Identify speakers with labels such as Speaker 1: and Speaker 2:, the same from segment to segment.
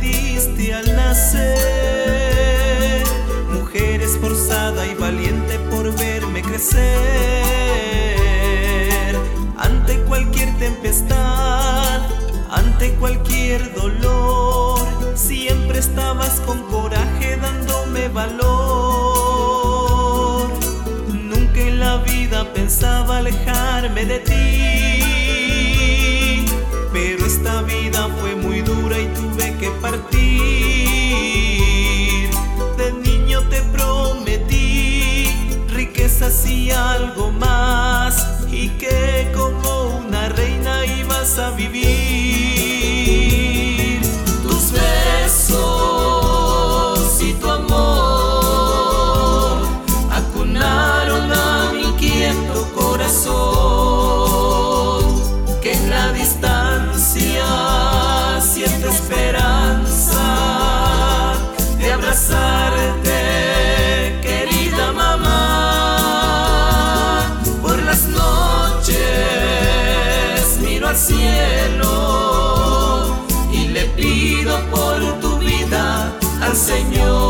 Speaker 1: diste al nacer, mujer esforzada y valiente por verme crecer. Ante cualquier tempestad, ante cualquier dolor, siempre estabas con coraje dándome valor. Nunca en la vida pensaba alejarme de ti y algo más, y que como una reina ibas a vivir. Tus besos y tu amor acunaron a mi inquieto corazón, que en la distancia siente esperanza Señor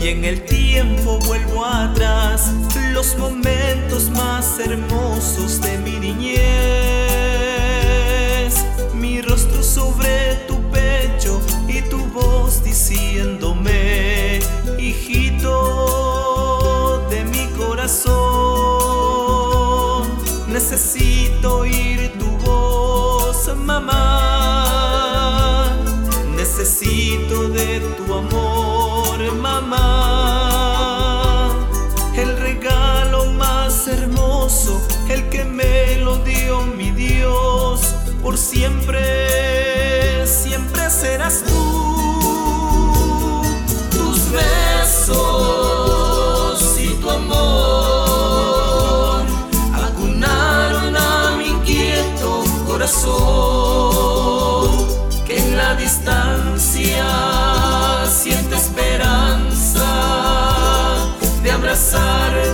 Speaker 1: y en el tiempo vuelvo atrás los momentos más hermosos de mi niñez. Mi rostro sobre tu pecho y tu voz diciéndome, hijito de mi corazón, necesito oír tu voz, mamá. Siempre, siempre serás tú. Tus besos y tu amor acunaron a mi inquieto corazón que en la distancia siente esperanza de abrazarte,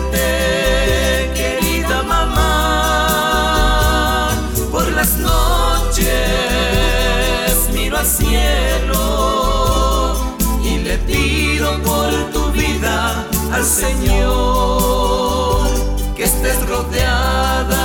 Speaker 1: cielo y le pido por tu vida al Señor que estés rodeada